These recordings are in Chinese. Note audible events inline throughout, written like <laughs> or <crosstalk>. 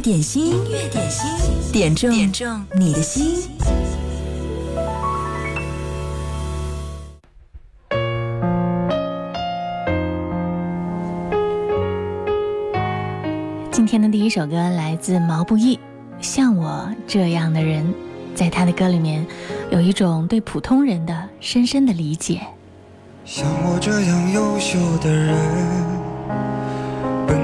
点心，音乐点心，点中点中你的心。今天的第一首歌来自毛不易，《像我这样的人》。在他的歌里面，有一种对普通人的深深的理解。像我这样优秀的人，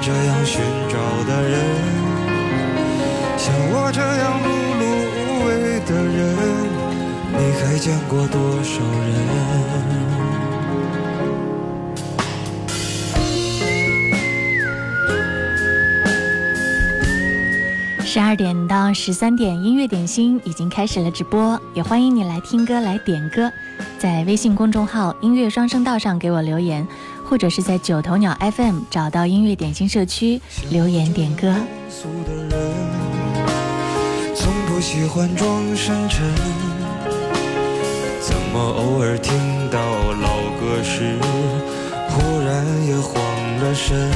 这样寻找的人，像我这样碌碌无为的人，你还见过多少人？十二点到十三点，音乐点心已经开始了直播，也欢迎你来听歌来点歌，在微信公众号“音乐双声道”上给我留言，或者是在九头鸟 FM 找到音乐点心社区留言点歌。从不喜欢装深沉，怎么偶尔听到老歌时，忽然也慌了神？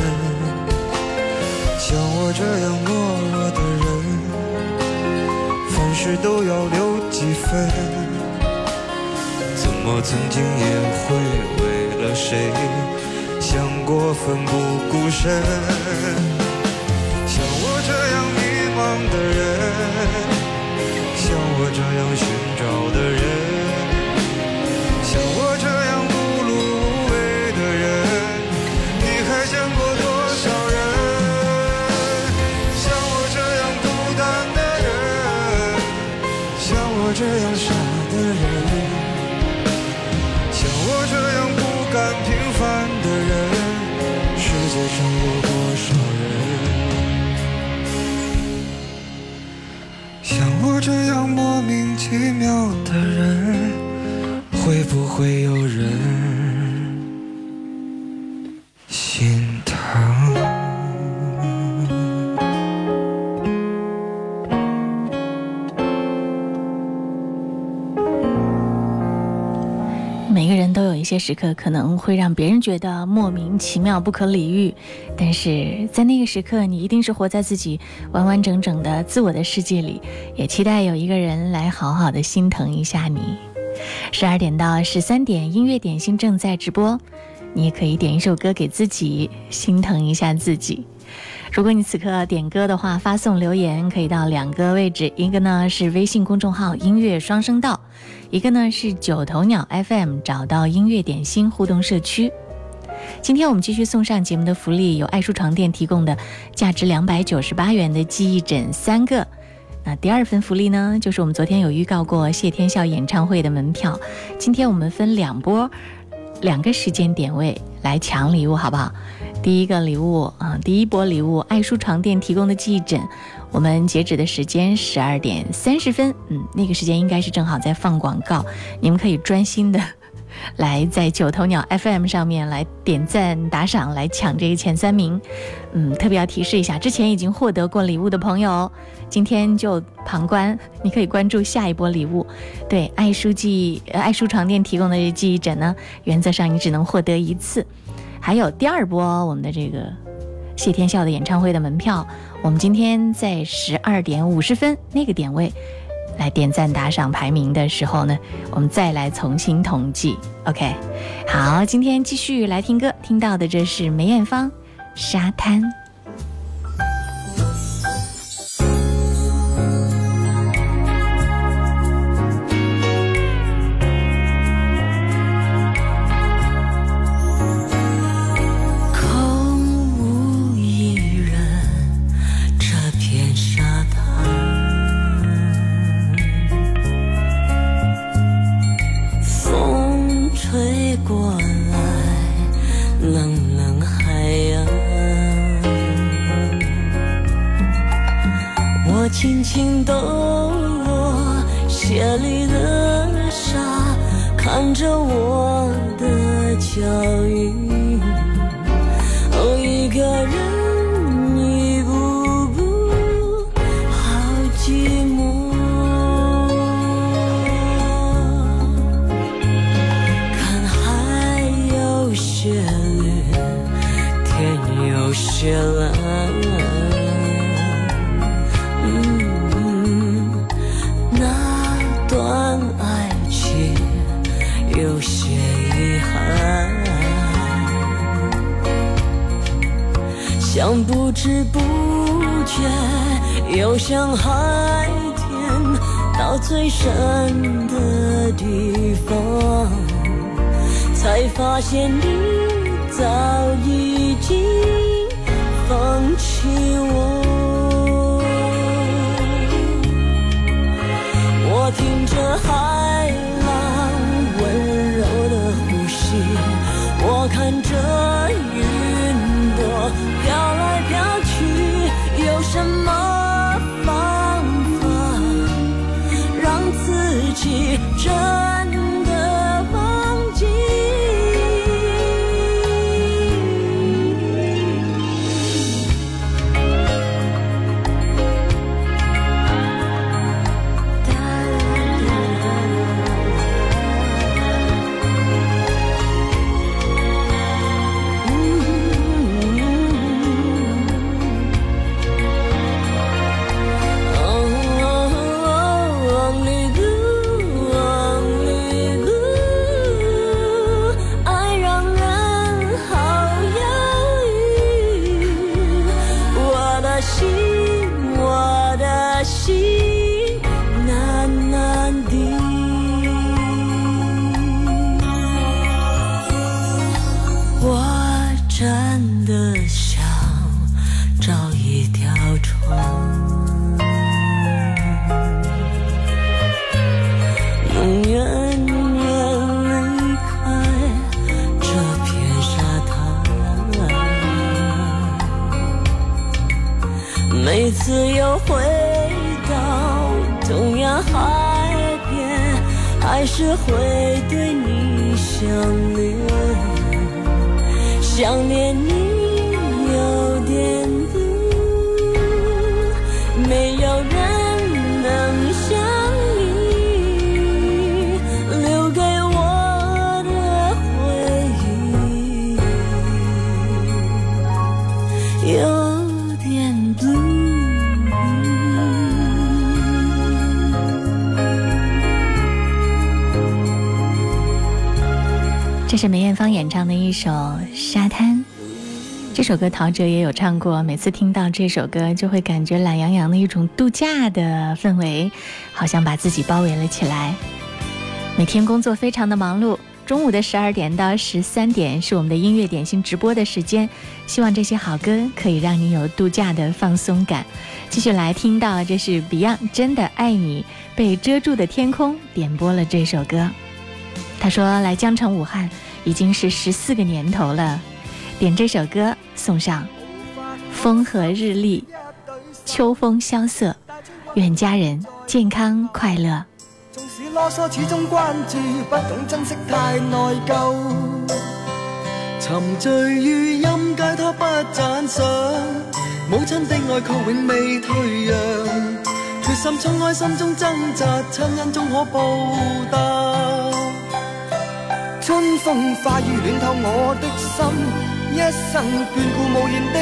像我这样懦弱的人。凡事都要留几分，怎么曾经也会为了谁过奋不顾身像我这样迷茫的人像我这样寻找的人像我这样碌碌无为的人你还见过多少人像我这样孤单的人像我这样傻这样莫名其妙的人，会不会有人？些时刻可能会让别人觉得莫名其妙、不可理喻，但是在那个时刻，你一定是活在自己完完整整的自我的世界里，也期待有一个人来好好的心疼一下你。十二点到十三点，音乐点心正在直播，你也可以点一首歌给自己，心疼一下自己。如果你此刻点歌的话，发送留言可以到两个位置，一个呢是微信公众号“音乐双声道”。一个呢是九头鸟 FM，找到音乐点心互动社区。今天我们继续送上节目的福利，有爱舒床垫提供的价值两百九十八元的记忆枕三个。那第二份福利呢，就是我们昨天有预告过谢天笑演唱会的门票。今天我们分两波，两个时间点位来抢礼物，好不好？第一个礼物啊，第一波礼物，爱舒床垫提供的记忆枕。我们截止的时间十二点三十分，嗯，那个时间应该是正好在放广告，你们可以专心的 <laughs> 来在九头鸟 FM 上面来点赞打赏，来抢这个前三名。嗯，特别要提示一下，之前已经获得过礼物的朋友，今天就旁观，你可以关注下一波礼物。对，爱舒记爱舒床垫提供的记忆枕呢，原则上你只能获得一次。还有第二波我们的这个谢天笑的演唱会的门票。我们今天在十二点五十分那个点位来点赞打赏排名的时候呢，我们再来重新统计。OK，好，今天继续来听歌，听到的这是梅艳芳《沙滩》。芳演唱的一首《沙滩》。这首歌陶喆也有唱过，每次听到这首歌，就会感觉懒洋洋的一种度假的氛围，好像把自己包围了起来。每天工作非常的忙碌，中午的十二点到十三点是我们的音乐点心直播的时间，希望这些好歌可以让你有度假的放松感。继续来听到，这是 Beyond《真的爱你》，被遮住的天空点播了这首歌。他说来江城武汉已经是十四个年头了，点这首歌送上。风和日丽，秋风萧瑟，愿家人健康快乐。纵使啰嗦，始终關注，不懂珍惜太內疚。沉醉於音階，他不讚賞。母親的愛卻永未退讓，決心衝開心中掙扎，親恩終可報答。春风化雨暖透我的心，一生眷顾，无言的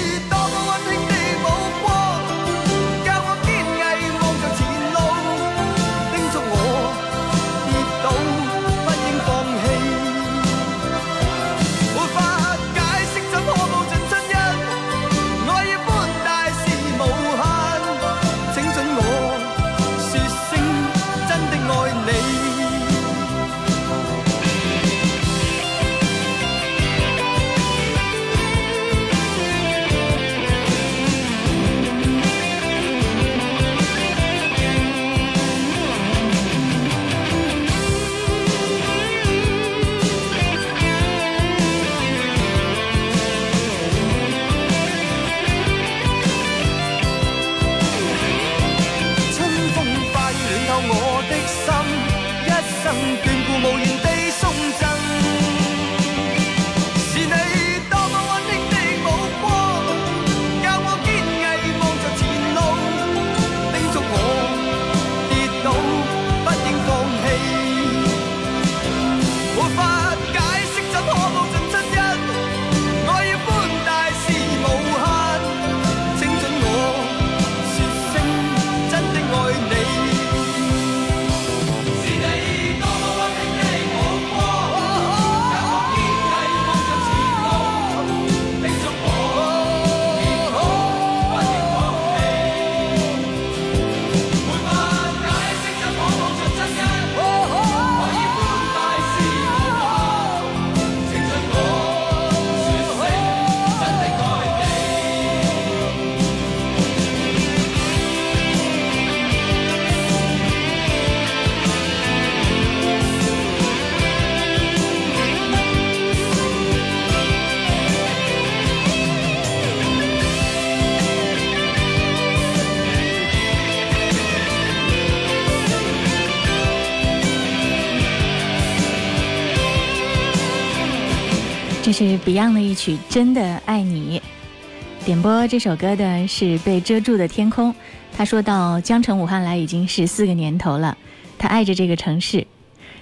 Beyond 的一曲《真的爱你》，点播这首歌的是被遮住的天空。他说到江城武汉来已经是四个年头了，他爱着这个城市。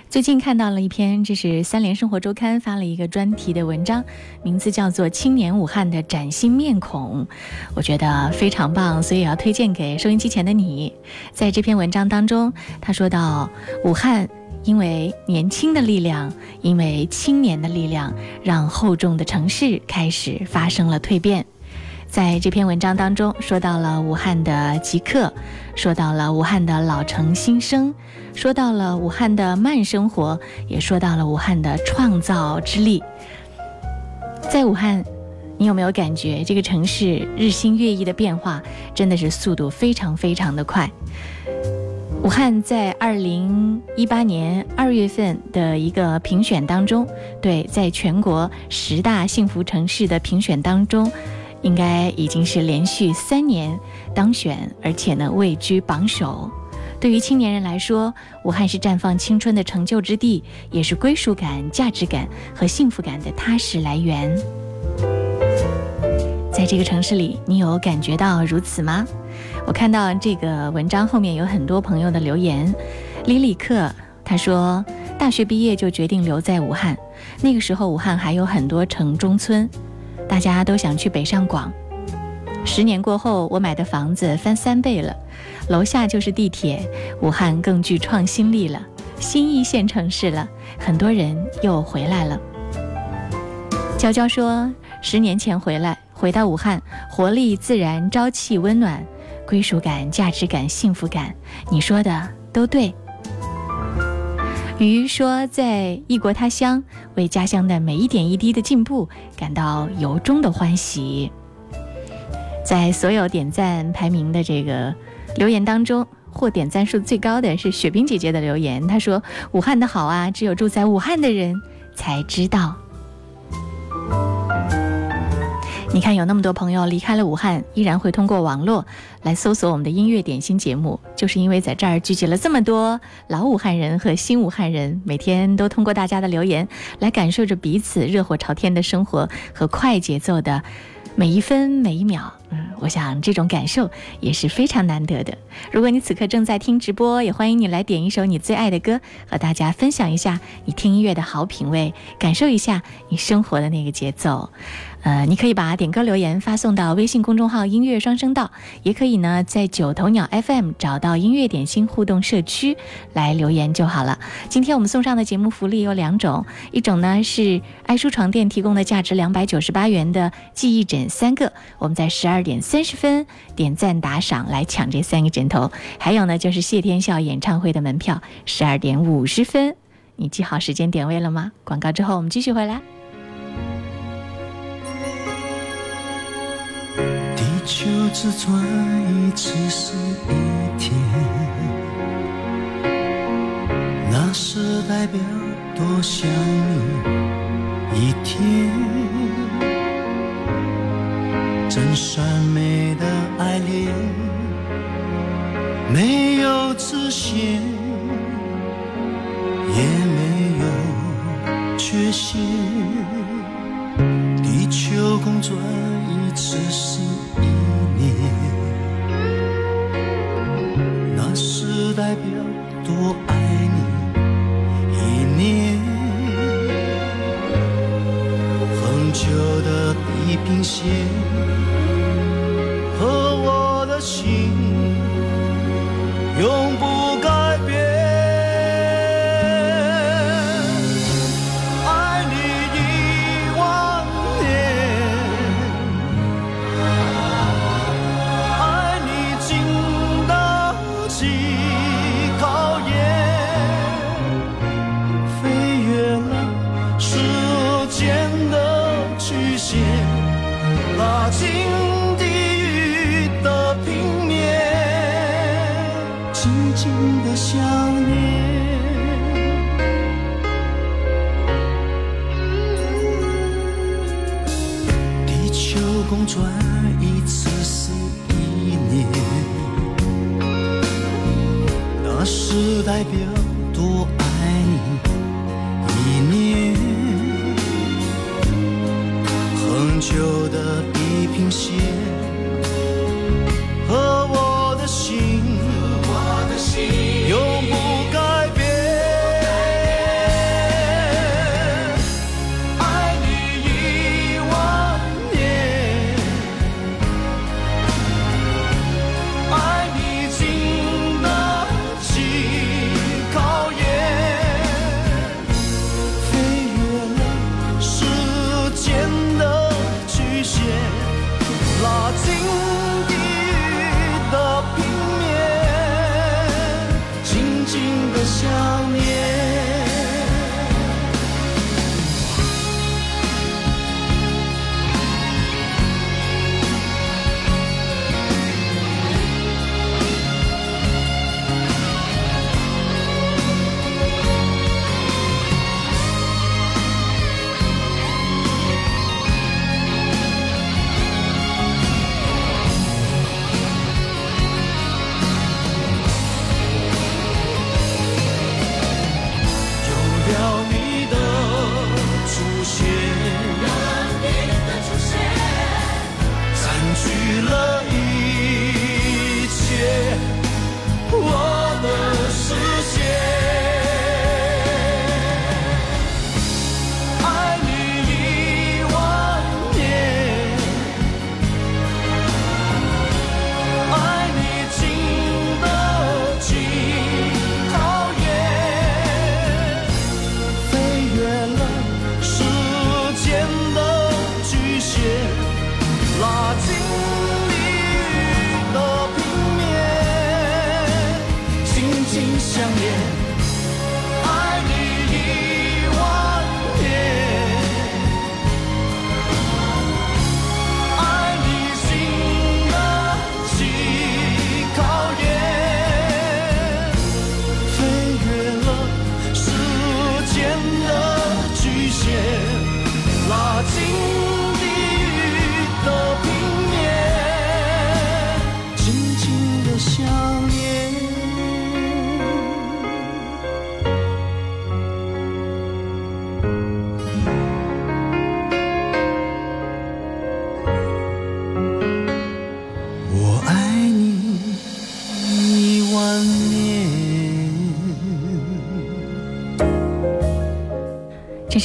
最近看到了一篇，这是三联生活周刊发了一个专题的文章，名字叫做《青年武汉的崭新面孔》，我觉得非常棒，所以要推荐给收音机前的你。在这篇文章当中，他说到武汉。因为年轻的力量，因为青年的力量，让厚重的城市开始发生了蜕变。在这篇文章当中，说到了武汉的极客，说到了武汉的老城新生，说到了武汉的慢生活，也说到了武汉的创造之力。在武汉，你有没有感觉这个城市日新月异的变化，真的是速度非常非常的快？武汉在二零一八年二月份的一个评选当中，对，在全国十大幸福城市的评选当中，应该已经是连续三年当选，而且呢位居榜首。对于青年人来说，武汉是绽放青春的成就之地，也是归属感、价值感和幸福感的踏实来源。在这个城市里，你有感觉到如此吗？我看到这个文章后面有很多朋友的留言，李李克他说，大学毕业就决定留在武汉，那个时候武汉还有很多城中村，大家都想去北上广。十年过后，我买的房子翻三倍了，楼下就是地铁，武汉更具创新力了，新一线城市了，很多人又回来了。娇娇说，十年前回来，回到武汉，活力自然，朝气温暖。归属感、价值感、幸福感，你说的都对。鱼说，在异国他乡，为家乡的每一点一滴的进步感到由衷的欢喜。在所有点赞排名的这个留言当中，获点赞数最高的是雪冰姐姐的留言。她说：“武汉的好啊，只有住在武汉的人才知道。”你看，有那么多朋友离开了武汉，依然会通过网络来搜索我们的音乐点心节目，就是因为在这儿聚集了这么多老武汉人和新武汉人，每天都通过大家的留言来感受着彼此热火朝天的生活和快节奏的每一分每一秒。嗯，我想这种感受也是非常难得的。如果你此刻正在听直播，也欢迎你来点一首你最爱的歌，和大家分享一下你听音乐的好品味，感受一下你生活的那个节奏。呃，你可以把点歌留言发送到微信公众号“音乐双声道”，也可以呢在九头鸟 FM 找到音乐点心互动社区来留言就好了。今天我们送上的节目福利有两种，一种呢是爱舒床垫提供的价值两百九十八元的记忆枕三个，我们在十二点三十分点赞打赏来抢这三个枕头；还有呢就是谢天笑演唱会的门票，十二点五十分，你记好时间点位了吗？广告之后我们继续回来。只转一次是一天，那是代表多想你一天。真善美的爱恋，没有直线，也没有缺陷。地球公转一次我爱你一年。恒久的地平线和我的心拉近地狱的平面，静静的想念。地球公转一次是一年，那是代表多的地平线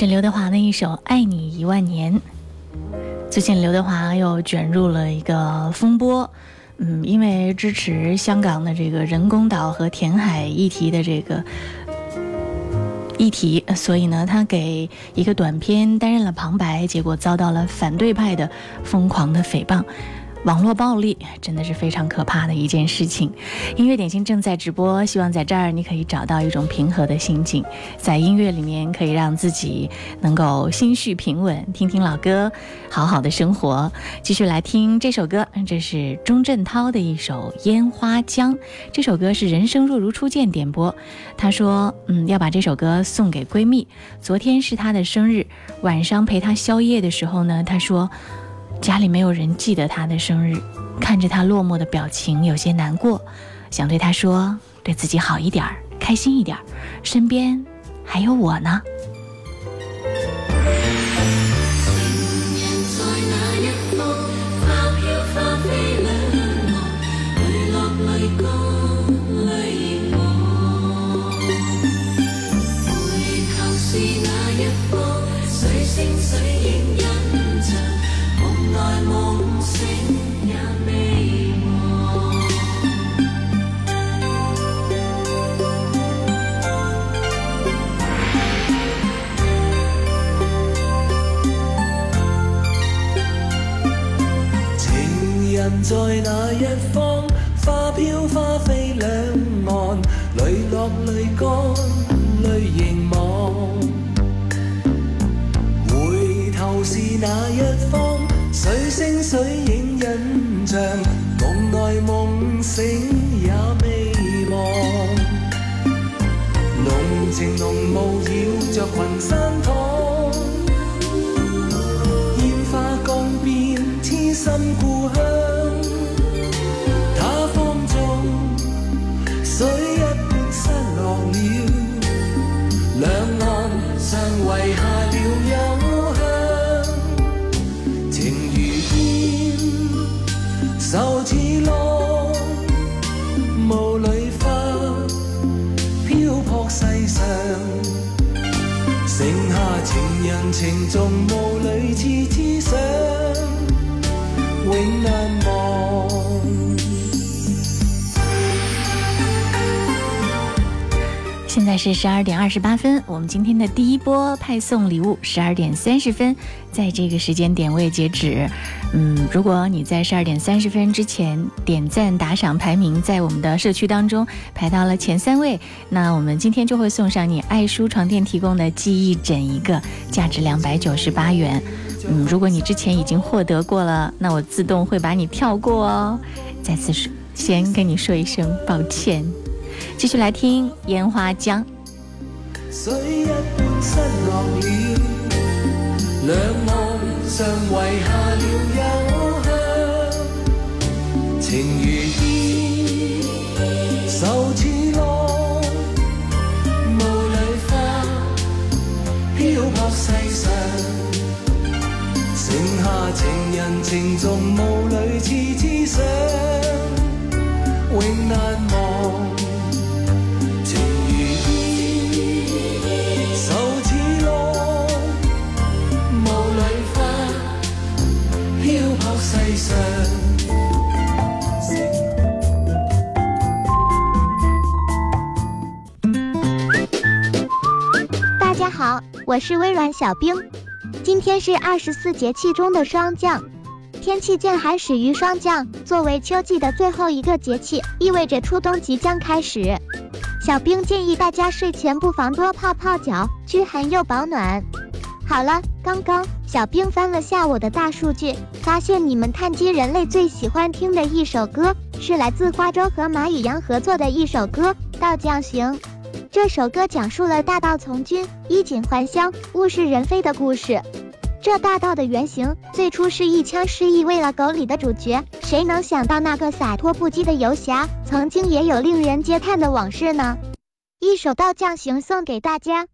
刘德华的一首《爱你一万年》。最近刘德华又卷入了一个风波，嗯，因为支持香港的这个人工岛和填海议题的这个议题，所以呢，他给一个短片担任了旁白，结果遭到了反对派的疯狂的诽谤。网络暴力真的是非常可怕的一件事情。音乐点心正在直播，希望在这儿你可以找到一种平和的心境，在音乐里面可以让自己能够心绪平稳，听听老歌，好好的生活。继续来听这首歌，这是钟镇涛的一首《烟花江》。这首歌是人生若如初见点播，他说，嗯，要把这首歌送给闺蜜。昨天是她的生日，晚上陪她宵夜的时候呢，她说。家里没有人记得他的生日，看着他落寞的表情，有些难过，想对他说：对自己好一点，开心一点，身边还有我呢。在那一方，花飘花飞两岸，泪落泪干，泪凝望。回头是那一方，水声水影印象，梦内梦醒也未忘。浓情浓雾绕着群山躺，烟花江边痴心故乡。情人情重雾里痴痴想，永难忘。现在是十二点二十八分，我们今天的第一波派送礼物，十二点三十分，在这个时间点位截止。嗯，如果你在十二点三十分之前点赞打赏排名在我们的社区当中排到了前三位，那我们今天就会送上你爱舒床垫提供的记忆枕一个，价值两百九十八元。嗯，如果你之前已经获得过了，那我自动会把你跳过哦。再次说，先跟你说一声抱歉。继续来听《烟花江》。水一般失落了，两岸上遗下了幽香。情我是微软小冰。今天是二十四节气中的霜降，天气渐寒始于霜降。作为秋季的最后一个节气，意味着初冬即将开始。小冰建议大家睡前不妨多泡泡脚，驱寒又保暖。好了，刚刚小冰翻了下我的大数据，发现你们碳基人类最喜欢听的一首歌，是来自花粥和马宇阳合作的一首歌《道将行》。这首歌讲述了大道从军、衣锦还乡、物是人非的故事。这大道的原型最初是一腔诗意为了狗里的主角，谁能想到那个洒脱不羁的游侠，曾经也有令人嗟叹的往事呢？一首《道将行》送给大家。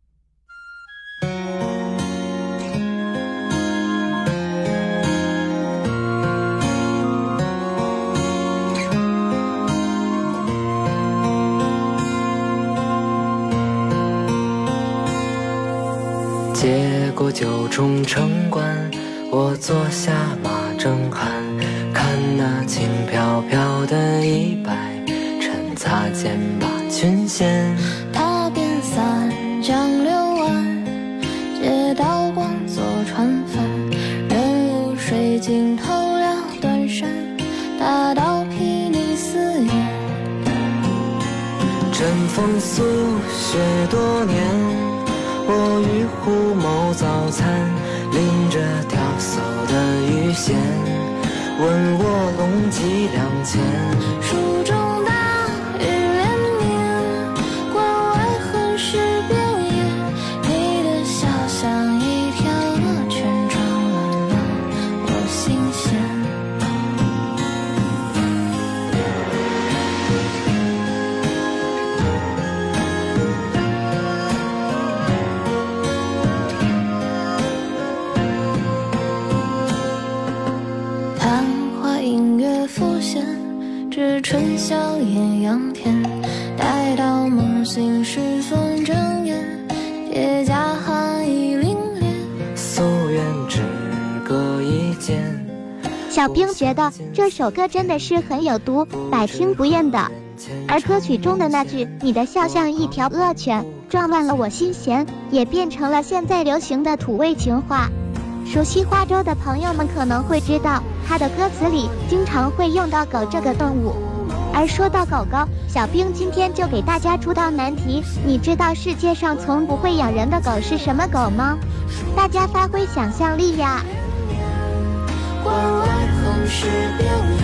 过九重城关，我坐下马正酣，看那轻飘飘的衣摆，趁擦肩把裙掀。踏遍三江六岸，借刀光做船帆，任露水浸透了断山，大道睥睨四野。枕风宿雪多年，我与出谋早餐，拎着钓叟的鱼线，问卧龙几两钱。春宵艳阳天。待到梦醒时分睁眼，铁甲寒意凛冽。夙愿只隔一剑。小兵觉得这首歌真的是很有毒，百听不厌的。而歌曲中的那句“你的笑像一条恶犬，撞乱了我心弦”，也变成了现在流行的土味情话。熟悉花粥的朋友们可能会知道，它的歌词里经常会用到狗这个动物。而说到狗狗，小兵今天就给大家出道难题：你知道世界上从不会咬人的狗是什么狗吗？大家发挥想象力呀！关外横尸遍野，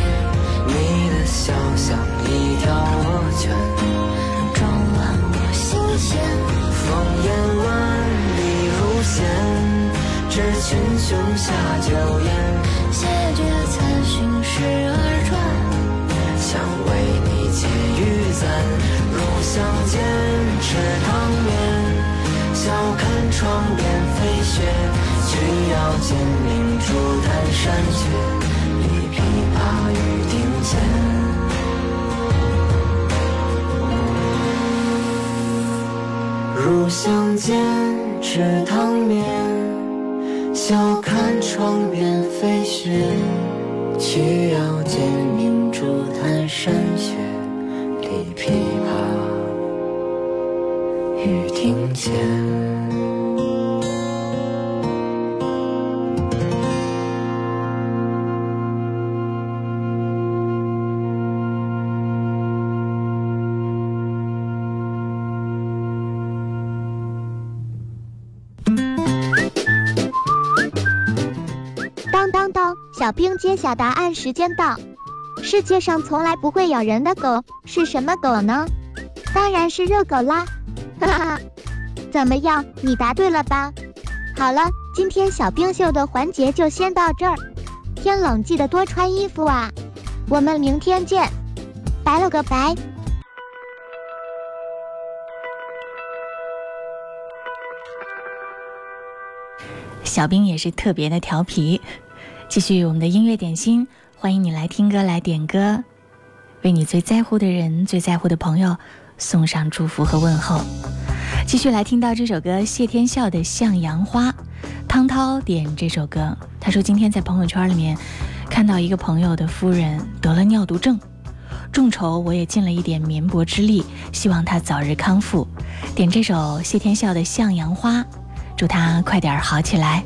你的笑像一条恶犬，撞乱我心弦。烽烟万里如线，知群雄下酒宴。谢绝残寻时而转，想为你解玉簪，入巷间吃汤面，笑看窗边飞雪，曲腰间明珠弹山雀，立琵琶于庭前。入巷间吃汤面，笑看窗边飞雪，曲腰间明珠弹山雪，立琵琶于庭前。当当当！小兵揭晓答案时间到。世界上从来不会咬人的狗是什么狗呢？当然是热狗啦！哈哈，怎么样，你答对了吧？好了，今天小冰秀的环节就先到这儿。天冷记得多穿衣服啊！我们明天见，拜了个拜。小兵也是特别的调皮。继续我们的音乐点心，欢迎你来听歌来点歌，为你最在乎的人、最在乎的朋友送上祝福和问候。继续来听到这首歌谢天笑的《向阳花》，汤涛点这首歌，他说今天在朋友圈里面看到一个朋友的夫人得了尿毒症，众筹我也尽了一点绵薄之力，希望他早日康复。点这首谢天笑的《向阳花》，祝他快点好起来。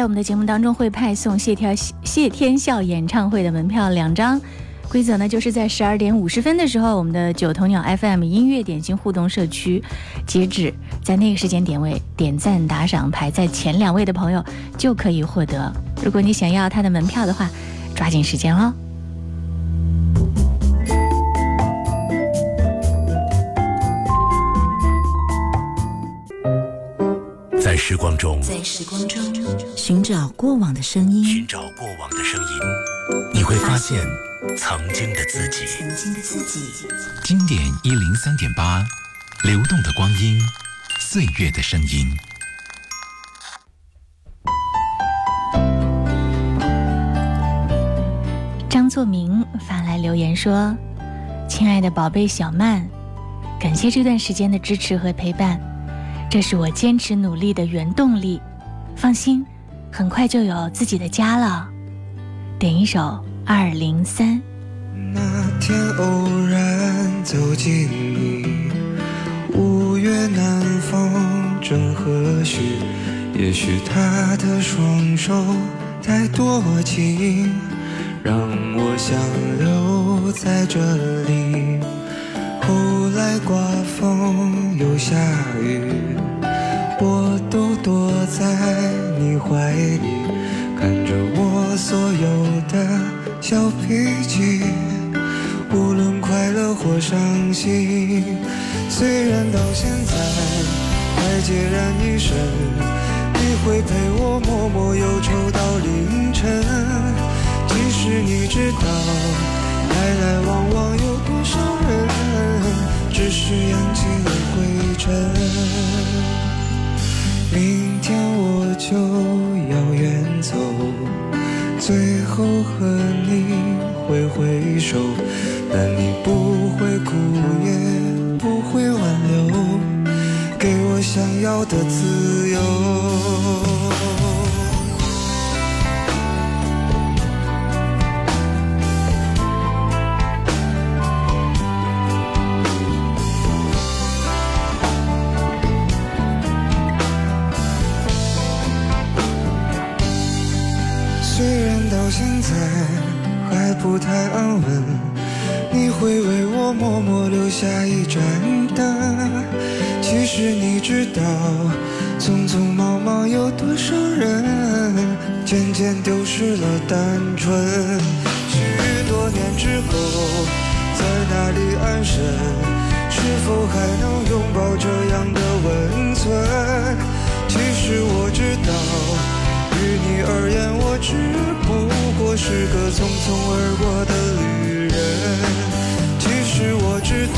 在我们的节目当中会派送谢天谢天笑演唱会的门票两张，规则呢就是在十二点五十分的时候，我们的九头鸟 FM 音乐点心互动社区截止，在那个时间点位点赞打赏排在前两位的朋友就可以获得。如果你想要他的门票的话，抓紧时间哦。时光中，在时光中寻找过往的声音，寻找过往的声音，你会发现曾经的自己。曾经的自己。经典一零三点八，流动的光阴，岁月的声音。张作明发来留言说：“亲爱的宝贝小曼，感谢这段时间的支持和陪伴。”这是我坚持努力的原动力，放心，很快就有自己的家了。点一首《二零三》。那天偶然走进你，五月南风正和煦，也许他的双手太多情，让我想留在这里。后来刮风又下雨。我都躲在你怀里，看着我所有的小脾气，无论快乐或伤心。虽然到现在还孑然一身，你会陪我默默忧愁到凌晨。即使你知道来来往往有多少，只是扬起了灰尘。明天我就要远走，最后和你挥挥手，但你不会哭，也不会挽留，给我想要的自由。会为我默默留下一盏灯。其实你知道，匆匆忙忙有多少人，渐渐丢失了单纯。许多年之后，在哪里安身？是否还能拥抱这样的温存？其实我知道。于你而言，我只不过是个匆匆而过。知道，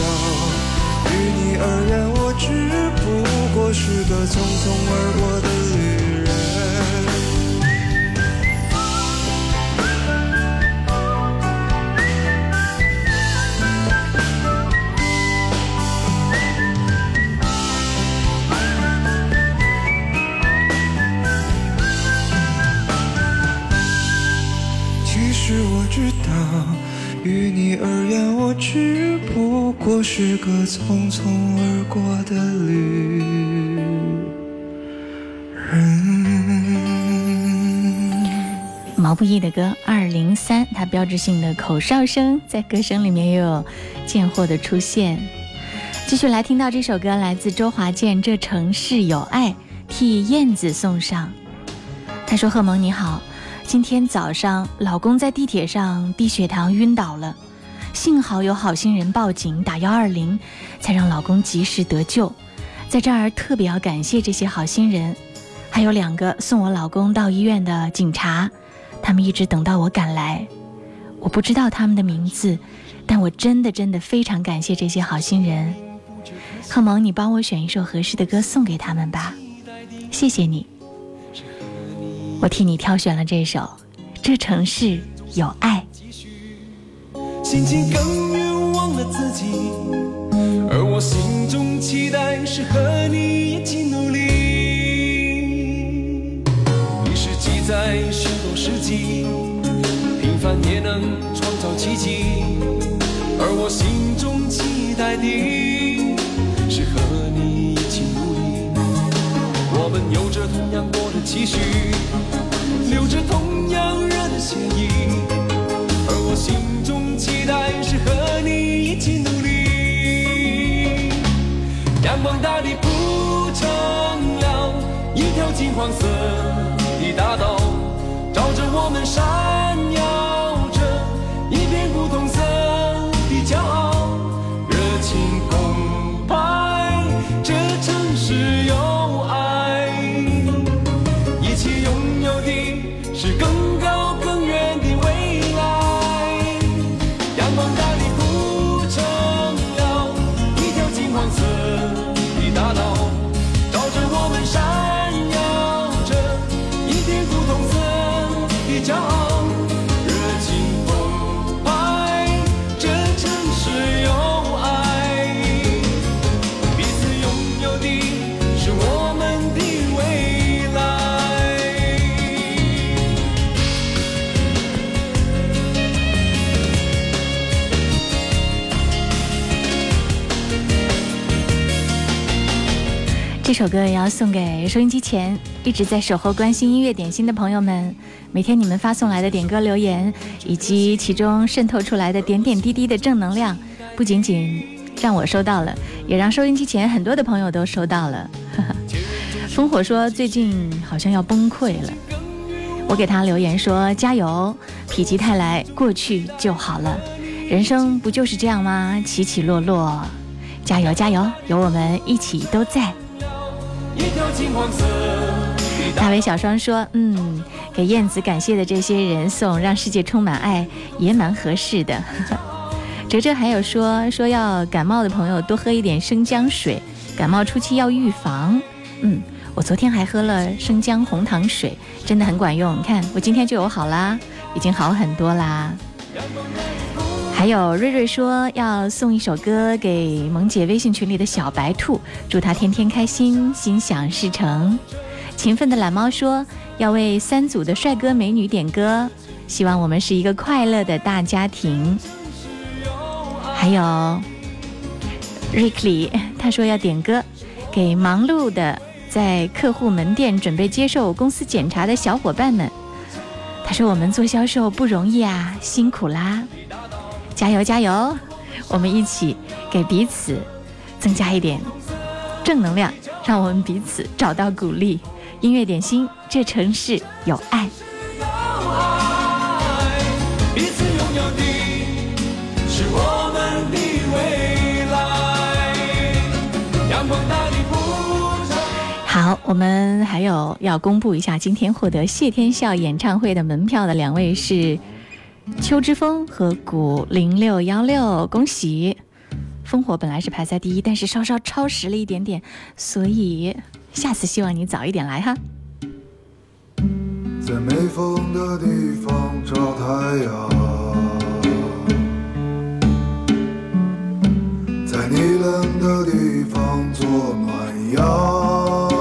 于你而言，我只不过是个匆匆而过的是个匆匆而过的旅人。毛不易的歌《二零三》，它标志性的口哨声在歌声里面又有贱货的出现。继续来听到这首歌，来自周华健，《这城市有爱》，替燕子送上。他说：“贺蒙你好。”今天早上，老公在地铁上低血糖晕倒了，幸好有好心人报警打幺二零，才让老公及时得救。在这儿特别要感谢这些好心人，还有两个送我老公到医院的警察，他们一直等到我赶来。我不知道他们的名字，但我真的真的非常感谢这些好心人。贺蒙，你帮我选一首合适的歌送给他们吧，谢谢你。我替你挑选了这首《这城市有爱》，心情更远忘了自己，而我心中期待是和你一起努力。你是记载许多世纪，平凡也能创造奇迹，而我心中期待的是和你一起努力。我们。有着同样多的期许，流着同样热的血液，期待是和你一起努力。阳光大地铺成了一条金黄色的大道，照着我们闪耀着一片古铜色首歌也要送给收音机前一直在守候关心音乐点心的朋友们。每天你们发送来的点歌留言，以及其中渗透出来的点点滴滴的正能量，不仅仅让我收到了，也让收音机前很多的朋友都收到了。<laughs> 烽火说最近好像要崩溃了，我给他留言说加油，否极泰来，过去就好了。人生不就是这样吗？起起落落，加油加油，有我们一起都在。一条金黄色大伟小双说：“嗯，给燕子感谢的这些人送《让世界充满爱》也蛮合适的。<laughs> ”哲哲还有说说要感冒的朋友多喝一点生姜水，感冒初期要预防。嗯，我昨天还喝了生姜红糖水，真的很管用。你看我今天就有好啦，已经好很多啦。还有瑞瑞说要送一首歌给萌姐微信群里的小白兔，祝她天天开心，心想事成。勤奋的懒猫说要为三组的帅哥美女点歌，希望我们是一个快乐的大家庭。还有 Ricky，他说要点歌给忙碌的在客户门店准备接受公司检查的小伙伴们。他说我们做销售不容易啊，辛苦啦。加油加油！我们一起给彼此增加一点正能量，让我们彼此找到鼓励。音乐点心，这城市有爱。好，我们还有要公布一下，今天获得谢天笑演唱会的门票的两位是秋之风和古零六幺六，恭喜！烽火本来是排在第一，但是稍稍超时了一点点，所以下次希望你早一点来哈。在没风的地方找太阳，在你冷的地方做暖阳